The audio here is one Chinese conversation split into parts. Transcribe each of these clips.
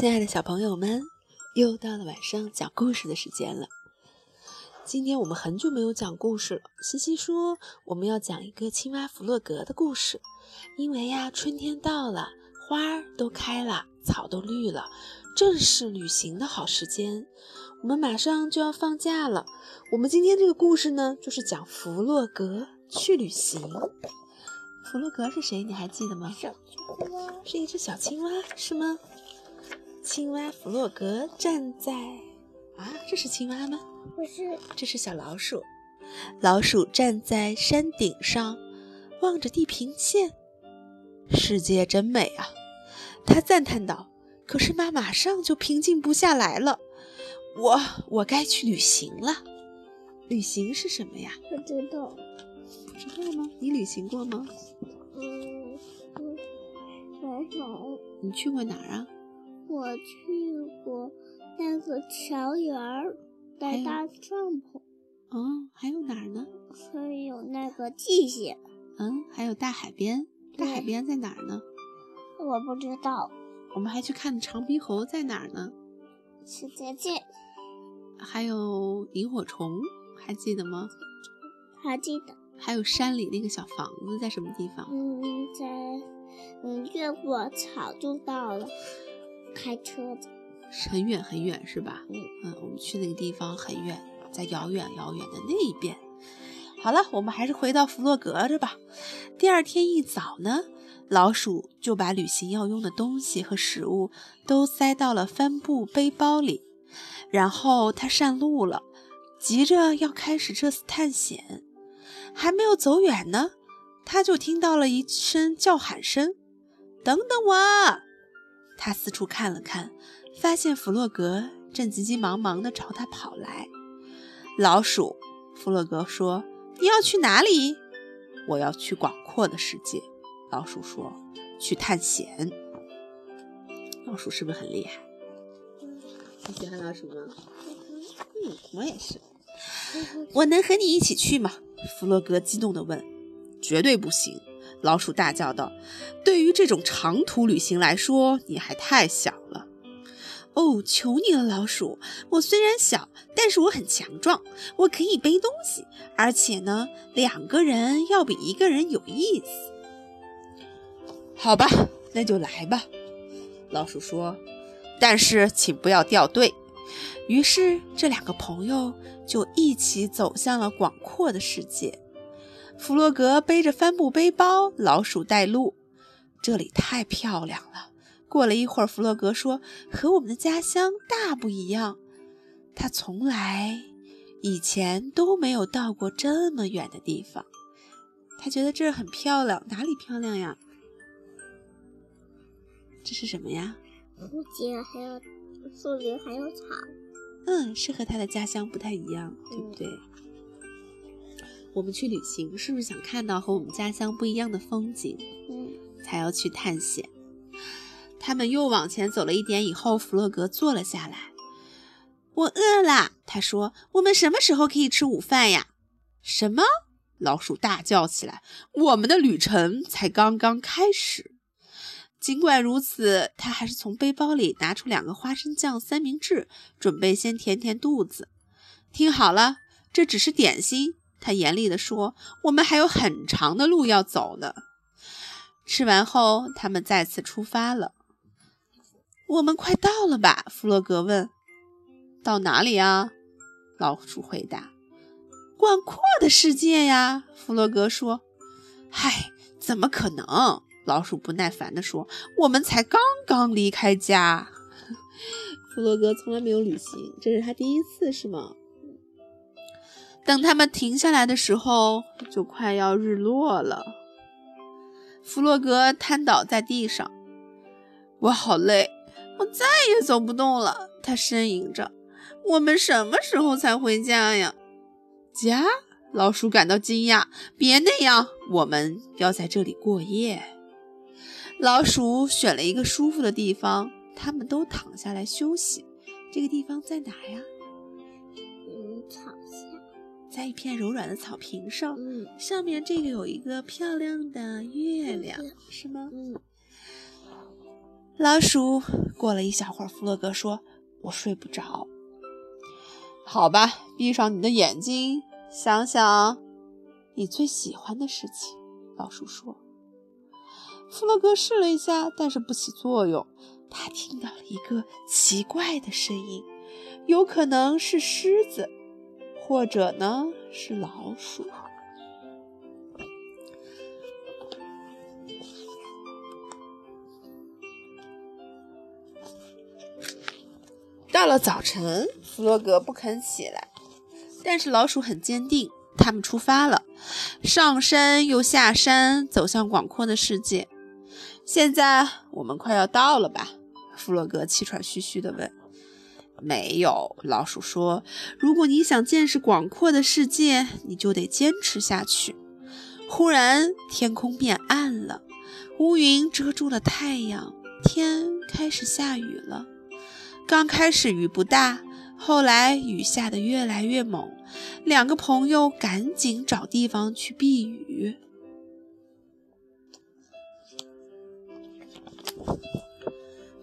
亲爱的小朋友们，又到了晚上讲故事的时间了。今天我们很久没有讲故事了。西西说我们要讲一个青蛙弗洛格的故事，因为呀，春天到了，花儿都开了，草都绿了，正是旅行的好时间。我们马上就要放假了。我们今天这个故事呢，就是讲弗洛格去旅行。弗洛格是谁？你还记得吗？小青蛙是一只小青蛙，是吗？青蛙弗洛格站在啊，这是青蛙吗？不是这是小老鼠。老鼠站在山顶上，望着地平线，世界真美啊！他赞叹道。可是妈马上就平静不下来了。我我该去旅行了。旅行是什么呀？不知道。不知道吗？你旅行过吗？嗯嗯，没有。你去过哪儿啊？我去过那个桥园儿，带搭帐篷。哦，还有哪儿呢？还有那个蓟县。嗯，还有大海边。大海边在哪儿呢？我不知道。我们还去看长鼻猴在哪儿呢？是在这。还有萤火虫，还记得吗？还记得。还有山里那个小房子在什么地方？嗯，在嗯越过草就到了。开车子，很远很远是吧？嗯嗯，我们去那个地方很远，在遥远遥远的那一边。好了，我们还是回到弗洛格这吧。第二天一早呢，老鼠就把旅行要用的东西和食物都塞到了帆布背包里，然后它上路了，急着要开始这次探险。还没有走远呢，它就听到了一声叫喊声：“等等我！”他四处看了看，发现弗洛格正急急忙忙地朝他跑来。老鼠，弗洛格说：“你要去哪里？”“我要去广阔的世界。”老鼠说，“去探险。”老鼠是不是很厉害？你喜欢老鼠吗？嗯，我也是。我能和你一起去吗？弗洛格激动地问。“绝对不行！”老鼠大叫道：“对于这种长途旅行来说，你还太小了。”“哦，求你了，老鼠！我虽然小，但是我很强壮，我可以背东西，而且呢，两个人要比一个人有意思。”“好吧，那就来吧。”老鼠说，“但是请不要掉队。”于是，这两个朋友就一起走向了广阔的世界。弗洛格背着帆布背包，老鼠带路。这里太漂亮了。过了一会儿，弗洛格说：“和我们的家乡大不一样。他从来以前都没有到过这么远的地方。他觉得这儿很漂亮。哪里漂亮呀？这是什么呀？树茎还有树林，还有草。嗯，是和他的家乡不太一样，对不对？”我们去旅行，是不是想看到和我们家乡不一样的风景？嗯，才要去探险。他们又往前走了一点以后，弗洛格坐了下来。我饿了，他说：“我们什么时候可以吃午饭呀？”什么？老鼠大叫起来：“我们的旅程才刚刚开始。”尽管如此，他还是从背包里拿出两个花生酱三明治，准备先填填肚子。听好了，这只是点心。他严厉地说：“我们还有很长的路要走呢。”吃完后，他们再次出发了。我们快到了吧？弗洛格问。“到哪里啊？”老鼠回答。“广阔的世界呀。”弗洛格说。“嗨，怎么可能？”老鼠不耐烦地说。“我们才刚刚离开家。” 弗洛格从来没有旅行，这是他第一次，是吗？等他们停下来的时候，就快要日落了。弗洛格瘫倒在地上，我好累，我再也走不动了。他呻吟着：“我们什么时候才回家呀？”家？老鼠感到惊讶。别那样，我们要在这里过夜。老鼠选了一个舒服的地方，他们都躺下来休息。这个地方在哪呀？在一片柔软的草坪上，嗯，上面这个有一个漂亮的月亮，是吗？嗯。老鼠过了一小会儿，弗洛格说：“我睡不着。”好吧，闭上你的眼睛，想想你最喜欢的事情。老鼠说。弗洛格试了一下，但是不起作用。他听到了一个奇怪的声音，有可能是狮子，或者呢是老鼠。到了早晨，弗洛格不肯起来，但是老鼠很坚定。他们出发了，上山又下山，走向广阔的世界。现在我们快要到了吧？弗洛格气喘吁吁地问。“没有。”老鼠说，“如果你想见识广阔的世界，你就得坚持下去。”忽然，天空变暗了，乌云遮住了太阳，天开始下雨了。刚开始雨不大，后来雨下得越来越猛。两个朋友赶紧找地方去避雨。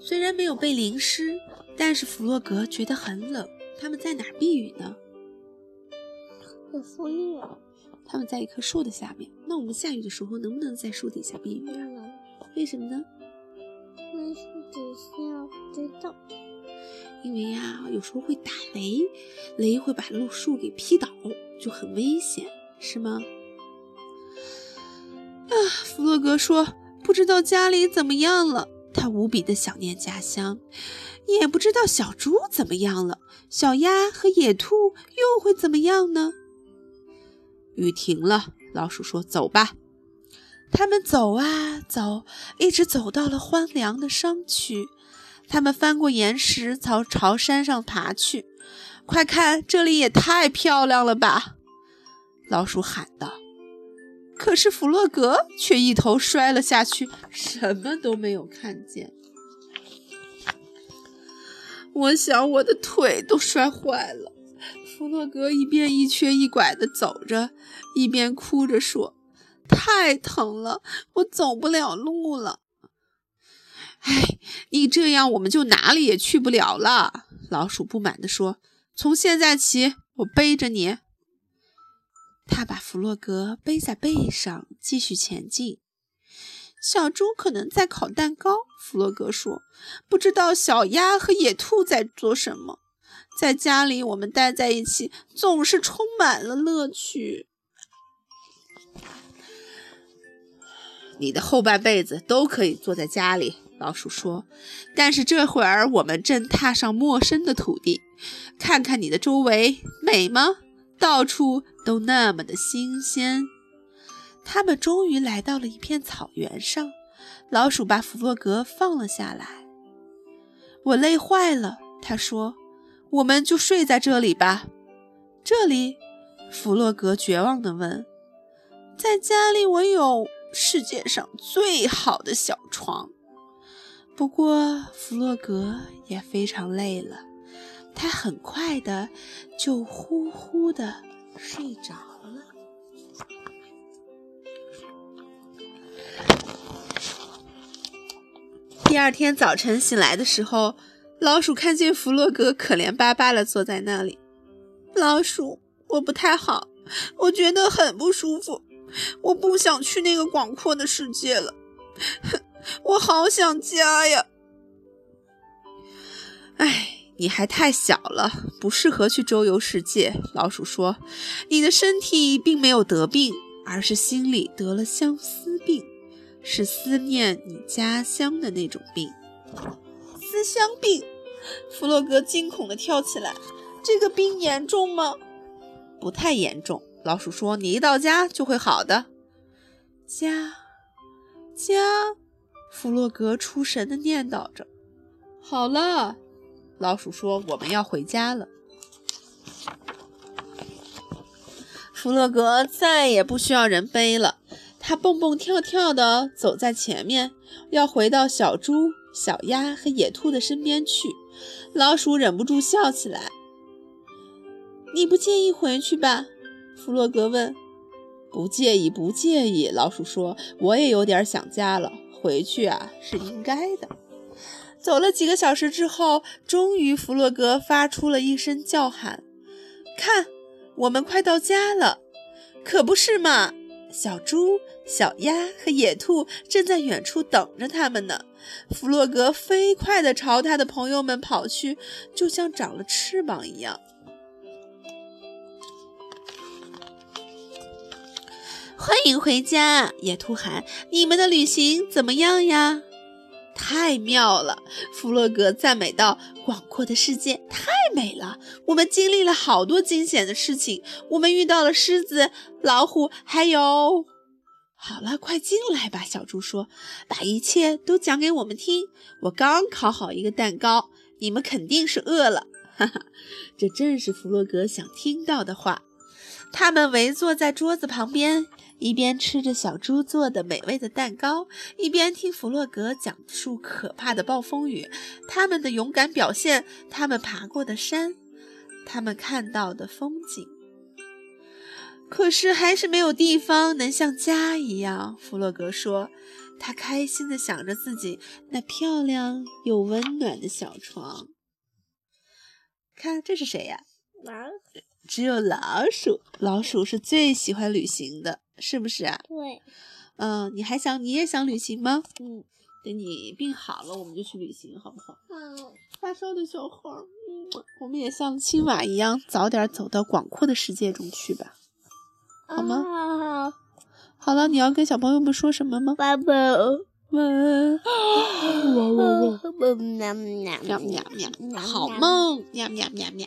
虽然没有被淋湿，但是弗洛格觉得很冷。他们在哪儿避雨呢？在树叶。他们在一棵树的下面。那我们下雨的时候能不能在树底下避雨啊？为什么呢？因为树底下知道。因为呀，有时候会打雷，雷会把路树给劈倒，就很危险，是吗？啊，弗洛格说：“不知道家里怎么样了，他无比的想念家乡，也不知道小猪怎么样了，小鸭和野兔又会怎么样呢？”雨停了，老鼠说：“走吧。”他们走啊走，一直走到了荒凉的商区。他们翻过岩石，朝朝山上爬去。快看，这里也太漂亮了吧！老鼠喊道。可是弗洛格却一头摔了下去，什么都没有看见。我想我的腿都摔坏了。弗洛格一边一瘸一拐地走着，一边哭着说：“太疼了，我走不了路了。”哎，你这样我们就哪里也去不了了。”老鼠不满地说。“从现在起，我背着你。”他把弗洛格背在背上，继续前进。小猪可能在烤蛋糕，弗洛格说。不知道小鸭和野兔在做什么。在家里，我们待在一起，总是充满了乐趣。你的后半辈子都可以坐在家里。老鼠说：“但是这会儿我们正踏上陌生的土地，看看你的周围美吗？到处都那么的新鲜。”他们终于来到了一片草原上，老鼠把弗洛格放了下来。“我累坏了。”他说，“我们就睡在这里吧。”这里，弗洛格绝望地问：“在家里，我有世界上最好的小床。”不过，弗洛格也非常累了，他很快的就呼呼的睡着了。第二天早晨醒来的时候，老鼠看见弗洛格可怜巴巴的坐在那里。老鼠，我不太好，我觉得很不舒服，我不想去那个广阔的世界了。我好想家呀！哎，你还太小了，不适合去周游世界。老鼠说：“你的身体并没有得病，而是心里得了相思病，是思念你家乡的那种病。”思乡病！弗洛格惊恐地跳起来：“这个病严重吗？”“不太严重。”老鼠说：“你一到家就会好的。”家，家。弗洛格出神地念叨着：“好了。”老鼠说：“我们要回家了。”弗洛格再也不需要人背了，他蹦蹦跳跳地走在前面，要回到小猪、小鸭和野兔的身边去。老鼠忍不住笑起来：“你不介意回去吧？”弗洛格问。“不介意，不介意。”老鼠说：“我也有点想家了。”回去啊，是应该的。走了几个小时之后，终于弗洛格发出了一声叫喊：“看，我们快到家了！”可不是嘛！小猪、小鸭和野兔正在远处等着他们呢。弗洛格飞快地朝他的朋友们跑去，就像长了翅膀一样。欢迎回家，野兔喊：“你们的旅行怎么样呀？”太妙了，弗洛格赞美道：“广阔的世界太美了，我们经历了好多惊险的事情，我们遇到了狮子、老虎，还有……好了，快进来吧。”小猪说：“把一切都讲给我们听。我刚烤好一个蛋糕，你们肯定是饿了。”哈哈，这正是弗洛格想听到的话。他们围坐在桌子旁边。一边吃着小猪做的美味的蛋糕，一边听弗洛格讲述可怕的暴风雨，他们的勇敢表现，他们爬过的山，他们看到的风景。可是还是没有地方能像家一样。弗洛格说，他开心地想着自己那漂亮又温暖的小床。看，这是谁呀？只有老鼠，老鼠是最喜欢旅行的。是不是啊？对，嗯，你还想你也想旅行吗？嗯，等你病好了，我们就去旅行，好不好？好。发烧的小孩，嗯，我们也像青蛙一样，早点走到广阔的世界中去吧，好吗？好。好了，你要跟小朋友们说什么吗？爸爸，晚安。喵喵喵喵，好梦，喵喵喵喵。